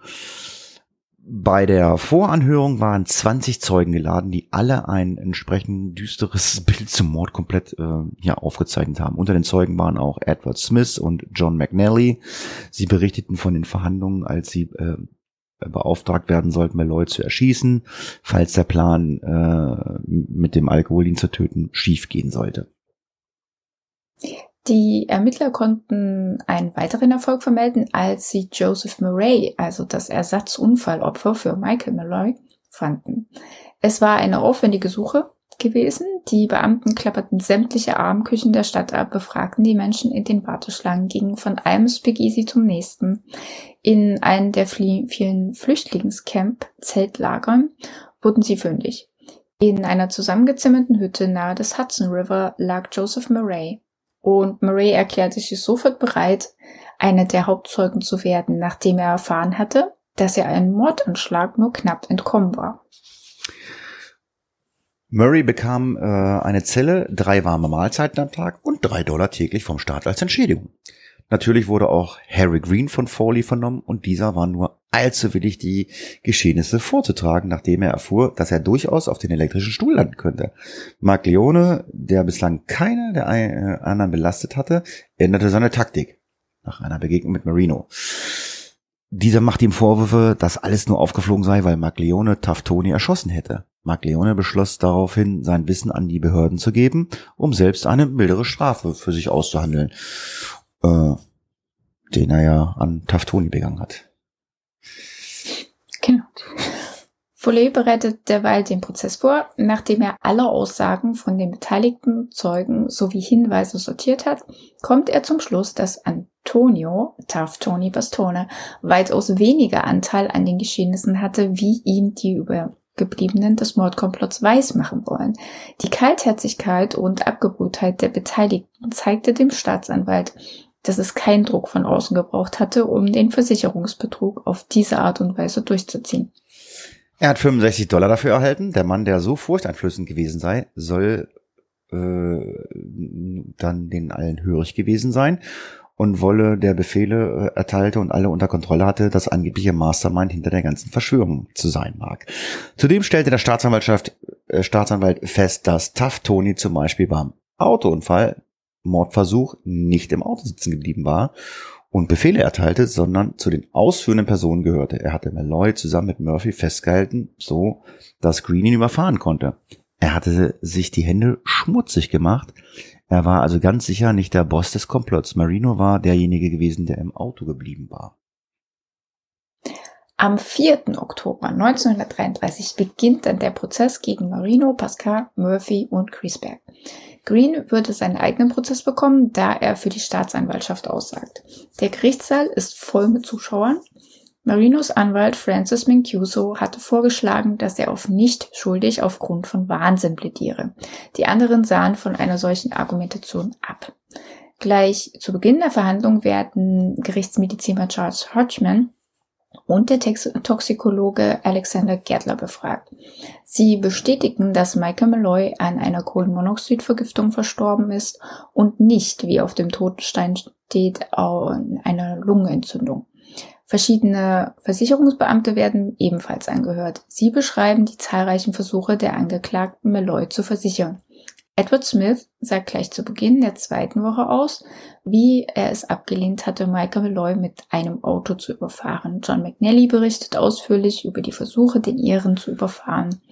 Bei der Voranhörung waren 20 Zeugen geladen, die alle ein entsprechend düsteres Bild zum Mord komplett äh, ja, aufgezeichnet haben. Unter den Zeugen waren auch Edward Smith und John McNally. Sie berichteten von den Verhandlungen, als sie äh, beauftragt werden sollten, Malloy zu erschießen, falls der Plan, äh, mit dem Alkohol ihn zu töten, schiefgehen sollte. Die Ermittler konnten einen weiteren Erfolg vermelden, als sie Joseph Murray, also das Ersatzunfallopfer für Michael Malloy, fanden. Es war eine aufwendige Suche, gewesen. Die Beamten klapperten sämtliche Armküchen der Stadt ab, befragten die Menschen in den Warteschlangen, gingen von einem Speakeasy zum nächsten. In einem der vielen Flüchtlingscamp-Zeltlagern wurden sie fündig. In einer zusammengezimmerten Hütte nahe des Hudson River lag Joseph Murray. Und Murray erklärte sich sofort bereit, einer der Hauptzeugen zu werden, nachdem er erfahren hatte, dass er einem Mordanschlag nur knapp entkommen war. Murray bekam äh, eine Zelle, drei warme Mahlzeiten am Tag und drei Dollar täglich vom Staat als Entschädigung. Natürlich wurde auch Harry Green von Foley vernommen und dieser war nur allzu willig, die Geschehnisse vorzutragen, nachdem er erfuhr, dass er durchaus auf den elektrischen Stuhl landen könnte. Mark Leone, der bislang keiner der äh, anderen belastet hatte, änderte seine Taktik nach einer Begegnung mit Marino. Dieser macht ihm Vorwürfe, dass alles nur aufgeflogen sei, weil Mark Leone Taftoni erschossen hätte. Mark Leone beschloss daraufhin, sein Wissen an die Behörden zu geben, um selbst eine mildere Strafe für sich auszuhandeln, äh, den er ja an Taftoni begangen hat. Genau. Follet bereitet derweil den Prozess vor, nachdem er alle Aussagen von den beteiligten Zeugen sowie Hinweise sortiert hat, kommt er zum Schluss, dass Antonio Taftoni Bastone weitaus weniger Anteil an den Geschehnissen hatte, wie ihm die über Gebliebenen des Mordkomplotts weismachen wollen. Die Kaltherzigkeit und Abgebrühtheit der Beteiligten zeigte dem Staatsanwalt, dass es keinen Druck von außen gebraucht hatte, um den Versicherungsbetrug auf diese Art und Weise durchzuziehen. Er hat 65 Dollar dafür erhalten. Der Mann, der so furchteinflößend gewesen sei, soll äh, dann den allen hörig gewesen sein. Und Wolle der Befehle äh, erteilte und alle unter Kontrolle hatte, das angebliche Mastermind hinter der ganzen Verschwörung zu sein mag. Zudem stellte der Staatsanwaltschaft, äh, Staatsanwalt fest, dass Tough Tony zum Beispiel beim Autounfall, Mordversuch, nicht im Auto sitzen geblieben war und Befehle erteilte, sondern zu den ausführenden Personen gehörte. Er hatte Malloy zusammen mit Murphy festgehalten, so dass Green ihn überfahren konnte. Er hatte sich die Hände schmutzig gemacht. Er war also ganz sicher nicht der Boss des Komplotts. Marino war derjenige gewesen, der im Auto geblieben war. Am 4. Oktober 1933 beginnt dann der Prozess gegen Marino, Pascal, Murphy und Griesberg. Green würde seinen eigenen Prozess bekommen, da er für die Staatsanwaltschaft aussagt. Der Gerichtssaal ist voll mit Zuschauern. Marinos Anwalt Francis Mancuso hatte vorgeschlagen, dass er auf nicht schuldig aufgrund von Wahnsinn plädiere. Die anderen sahen von einer solchen Argumentation ab. Gleich zu Beginn der Verhandlung werden Gerichtsmediziner Charles Hodgman und der Toxikologe Alexander Gertler befragt. Sie bestätigen, dass Michael Malloy an einer Kohlenmonoxidvergiftung verstorben ist und nicht, wie auf dem Totenstein steht, an einer Lungenentzündung. Verschiedene Versicherungsbeamte werden ebenfalls angehört. Sie beschreiben die zahlreichen Versuche der Angeklagten Malloy zu versichern. Edward Smith sagt gleich zu Beginn der zweiten Woche aus, wie er es abgelehnt hatte, Michael Malloy mit einem Auto zu überfahren. John McNally berichtet ausführlich über die Versuche, den ihren zu überfahren.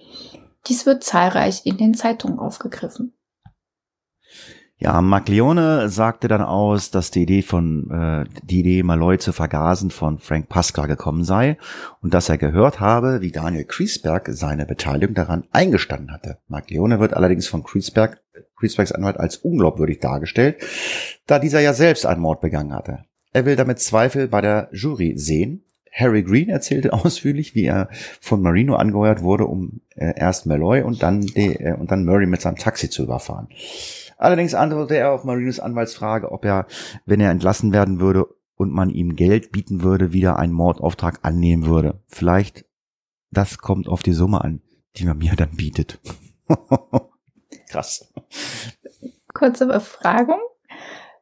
Dies wird zahlreich in den Zeitungen aufgegriffen. Ja, Maglione sagte dann aus, dass die Idee von äh, die Idee Malloy zu vergasen von Frank Pascal gekommen sei und dass er gehört habe, wie Daniel Kriesberg seine Beteiligung daran eingestanden hatte. Maglione wird allerdings von Kriesberg, Kriesbergs Anwalt als unglaubwürdig dargestellt, da dieser ja selbst einen Mord begangen hatte. Er will damit Zweifel bei der Jury sehen. Harry Green erzählte ausführlich, wie er von Marino angeheuert wurde, um äh, erst Malloy und dann, die, äh, und dann Murray mit seinem Taxi zu überfahren. Allerdings antwortete er auf Marinos Anwaltsfrage, ob er, wenn er entlassen werden würde und man ihm Geld bieten würde, wieder einen Mordauftrag annehmen würde. Vielleicht, das kommt auf die Summe an, die man mir dann bietet. Krass. Kurze Befragung.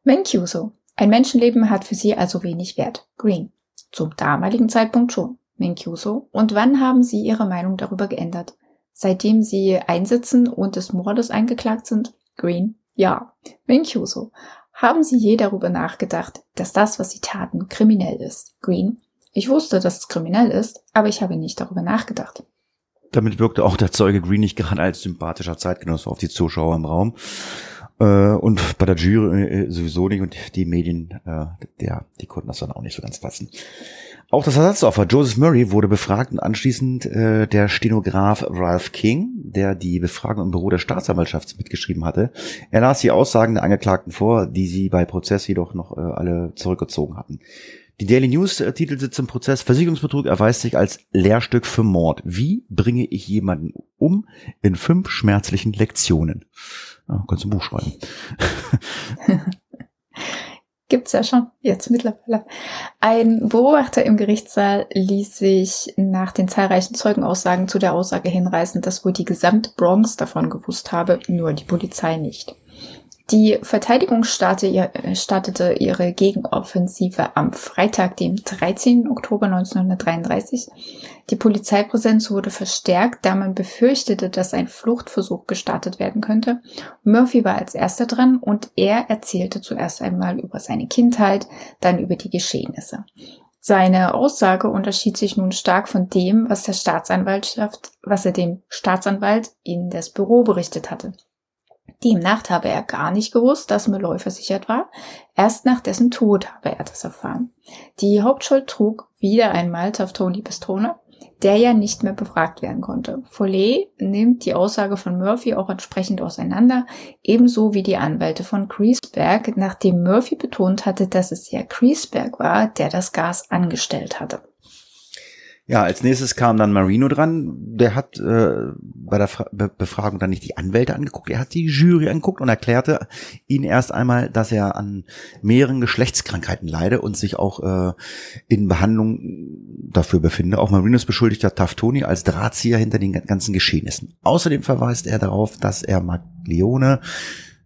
Mancuso. Ein Menschenleben hat für Sie also wenig Wert. Green. Zum damaligen Zeitpunkt schon. Mancuso. Und wann haben Sie Ihre Meinung darüber geändert? Seitdem Sie einsitzen und des Mordes eingeklagt sind? Green. Ja, Minkyuso. Haben Sie je darüber nachgedacht, dass das, was Sie taten, kriminell ist? Green. Ich wusste, dass es kriminell ist, aber ich habe nicht darüber nachgedacht. Damit wirkte auch der Zeuge Green nicht gerade als sympathischer Zeitgenosse auf die Zuschauer im Raum. Äh, und bei der Jury äh, sowieso nicht und die Medien, äh, der, die konnten das dann auch nicht so ganz fassen. Auch das Ersatzopfer Joseph Murray wurde befragt und anschließend äh, der Stenograf Ralph King, der die Befragung im Büro der Staatsanwaltschaft mitgeschrieben hatte. Er las die Aussagen der Angeklagten vor, die sie bei Prozess jedoch noch äh, alle zurückgezogen hatten. Die Daily News äh, titelte zum Prozess Versicherungsbetrug erweist sich als Lehrstück für Mord. Wie bringe ich jemanden um in fünf schmerzlichen Lektionen? Ja, kannst du ein Buch schreiben. Gibt's ja schon, jetzt mittlerweile. Ein Beobachter im Gerichtssaal ließ sich nach den zahlreichen Zeugenaussagen zu der Aussage hinreißen, dass wohl die gesamte Bronx davon gewusst habe, nur die Polizei nicht. Die Verteidigung startete ihre Gegenoffensive am Freitag, dem 13. Oktober 1933. Die Polizeipräsenz wurde verstärkt, da man befürchtete, dass ein Fluchtversuch gestartet werden könnte. Murphy war als erster dran und er erzählte zuerst einmal über seine Kindheit, dann über die Geschehnisse. Seine Aussage unterschied sich nun stark von dem, was der Staatsanwaltschaft, was er dem Staatsanwalt in das Büro berichtet hatte. Demnach habe er gar nicht gewusst, dass Malloy versichert war. Erst nach dessen Tod habe er das erfahren. Die Hauptschuld trug wieder einmal Tony Pistone, der ja nicht mehr befragt werden konnte. Follet nimmt die Aussage von Murphy auch entsprechend auseinander, ebenso wie die Anwälte von Kreisberg, nachdem Murphy betont hatte, dass es ja Kreisberg war, der das Gas angestellt hatte. Ja, als nächstes kam dann Marino dran. Der hat äh, bei der Fra Be Befragung dann nicht die Anwälte angeguckt, er hat die Jury angeguckt und erklärte ihnen erst einmal, dass er an mehreren Geschlechtskrankheiten leide und sich auch äh, in Behandlung dafür befinde. Auch Marinos beschuldigter Taftoni als Drahtzieher hinter den ganzen Geschehnissen. Außerdem verweist er darauf, dass er Maglione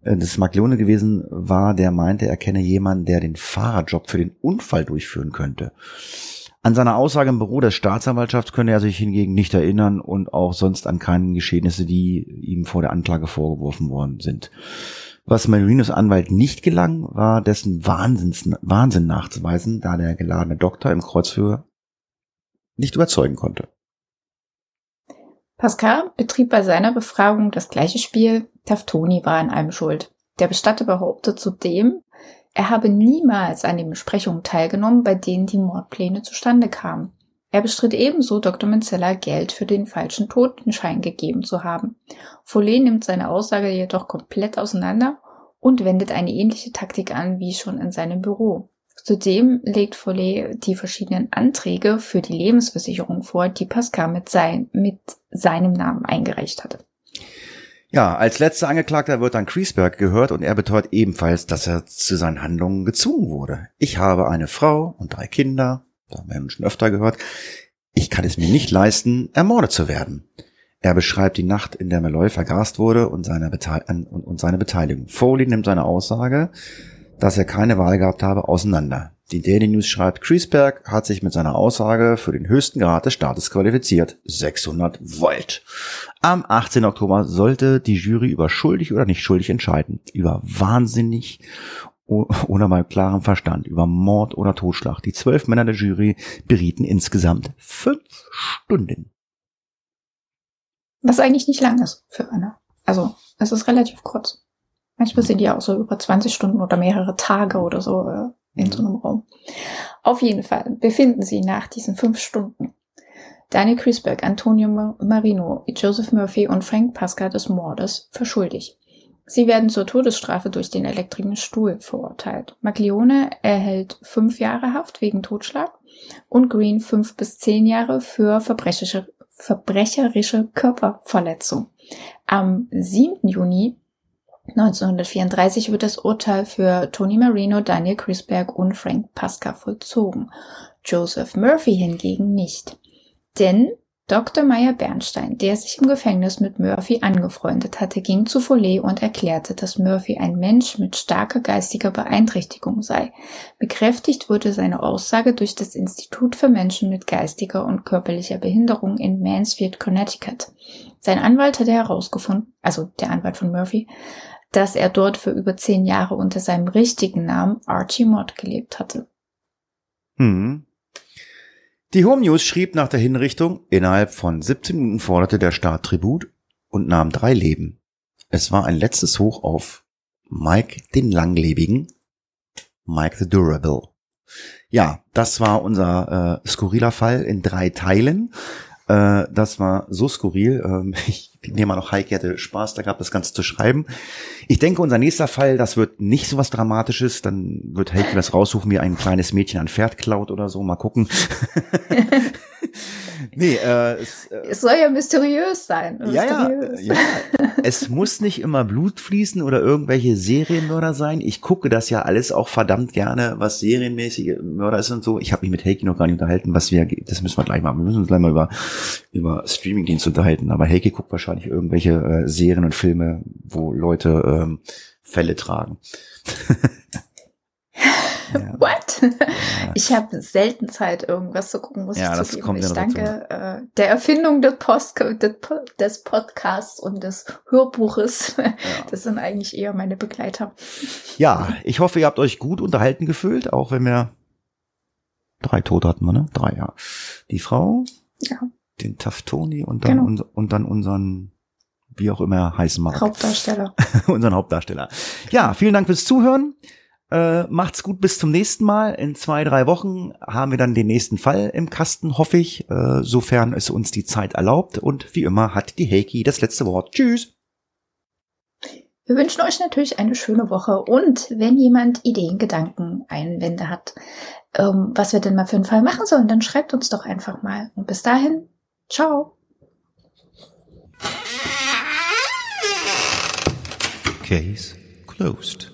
äh, des Maglione gewesen war, der meinte, er kenne jemanden, der den Fahrerjob für den Unfall durchführen könnte. An seine Aussage im Büro der Staatsanwaltschaft könne er sich hingegen nicht erinnern und auch sonst an keine Geschehnisse, die ihm vor der Anklage vorgeworfen worden sind. Was Marinos Anwalt nicht gelang, war dessen Wahnsinns, Wahnsinn nachzuweisen, da der geladene Doktor im Kreuzführer nicht überzeugen konnte. Pascal betrieb bei seiner Befragung das gleiche Spiel, Taftoni war an allem schuld. Der Bestatter behauptet zudem, er habe niemals an den Besprechungen teilgenommen, bei denen die Mordpläne zustande kamen. Er bestritt ebenso, Dr. Menzella Geld für den falschen Totenschein gegeben zu haben. Follet nimmt seine Aussage jedoch komplett auseinander und wendet eine ähnliche Taktik an wie schon in seinem Büro. Zudem legt Follet die verschiedenen Anträge für die Lebensversicherung vor, die Pascal mit, sein, mit seinem Namen eingereicht hatte. Ja, als letzter Angeklagter wird dann Kreisberg gehört und er beteuert ebenfalls, dass er zu seinen Handlungen gezwungen wurde. Ich habe eine Frau und drei Kinder, da haben wir schon öfter gehört. Ich kann es mir nicht leisten, ermordet zu werden. Er beschreibt die Nacht, in der Malloy vergast wurde und seine, Bete und, und seine Beteiligung. Foley nimmt seine Aussage, dass er keine Wahl gehabt habe, auseinander. Die Daily News schreibt, Kreisberg hat sich mit seiner Aussage für den höchsten Grad des Staates qualifiziert. 600 Volt. Am 18. Oktober sollte die Jury über schuldig oder nicht schuldig entscheiden. Über wahnsinnig oder mal klarem Verstand über Mord oder Totschlag. Die zwölf Männer der Jury berieten insgesamt fünf Stunden. Was eigentlich nicht lang ist für eine. Also, es ist relativ kurz. Manchmal sind die auch so über 20 Stunden oder mehrere Tage oder so äh, in so einem Raum. Auf jeden Fall befinden sie nach diesen fünf Stunden Daniel Kreisberg, Antonio Marino, Joseph Murphy und Frank Pasca des Mordes für schuldig. Sie werden zur Todesstrafe durch den elektrischen Stuhl verurteilt. Maglione erhält fünf Jahre Haft wegen Totschlag und Green fünf bis zehn Jahre für verbrecherische, verbrecherische Körperverletzung. Am 7. Juni 1934 wird das Urteil für Tony Marino, Daniel Crisberg und Frank Pasca vollzogen. Joseph Murphy hingegen nicht. Denn Dr. Meyer Bernstein, der sich im Gefängnis mit Murphy angefreundet hatte, ging zu Follet und erklärte, dass Murphy ein Mensch mit starker geistiger Beeinträchtigung sei. Bekräftigt wurde seine Aussage durch das Institut für Menschen mit geistiger und körperlicher Behinderung in Mansfield, Connecticut. Sein Anwalt hatte herausgefunden, also der Anwalt von Murphy, dass er dort für über zehn Jahre unter seinem richtigen Namen Archie Mott gelebt hatte. Hm. Die Home News schrieb nach der Hinrichtung, innerhalb von 17 Minuten forderte der Staat Tribut und nahm drei Leben. Es war ein letztes Hoch auf Mike den Langlebigen, Mike the Durable. Ja, das war unser äh, skurriler Fall in drei Teilen. Äh, das war so skurril. Ähm, ich nehme mal noch Heike hatte Spaß da gehabt, das Ganze zu schreiben. Ich denke, unser nächster Fall, das wird nicht so was Dramatisches. Dann wird Heike das raussuchen, wie ein kleines Mädchen ein Pferd klaut oder so. Mal gucken. nee, äh, es, äh, es soll ja mysteriös sein. Mysteriös. Ja, ja, ja. Es muss nicht immer Blut fließen oder irgendwelche Serienmörder sein. Ich gucke das ja alles auch verdammt gerne, was serienmäßige Mörder ist und so. Ich habe mich mit Heike noch gar nicht unterhalten, was wir, das müssen wir gleich machen. Wir müssen uns gleich mal über, über Streamingdienst unterhalten. Aber Heike guckt wahrscheinlich irgendwelche äh, Serien und Filme, wo Leute ähm, Fälle tragen. What? Ich habe selten Zeit, irgendwas zu gucken, muss ja, ich zugeben. ich danke äh, der Erfindung des, Post des Podcasts und des Hörbuches. Ja. Das sind eigentlich eher meine Begleiter. Ja, ich hoffe, ihr habt euch gut unterhalten gefühlt, auch wenn wir drei Tote hatten wir, ne? Drei, ja. Die Frau, ja. den Taftoni und dann, genau. und dann unseren wie auch immer heißen mag. Hauptdarsteller. unseren Hauptdarsteller. Ja, vielen Dank fürs Zuhören. Äh, macht's gut bis zum nächsten Mal. In zwei, drei Wochen haben wir dann den nächsten Fall im Kasten, hoffe ich, äh, sofern es uns die Zeit erlaubt. Und wie immer hat die Heiki das letzte Wort. Tschüss. Wir wünschen euch natürlich eine schöne Woche und wenn jemand Ideen, Gedanken, Einwände hat, ähm, was wir denn mal für einen Fall machen sollen, dann schreibt uns doch einfach mal. Und bis dahin, ciao. Case closed.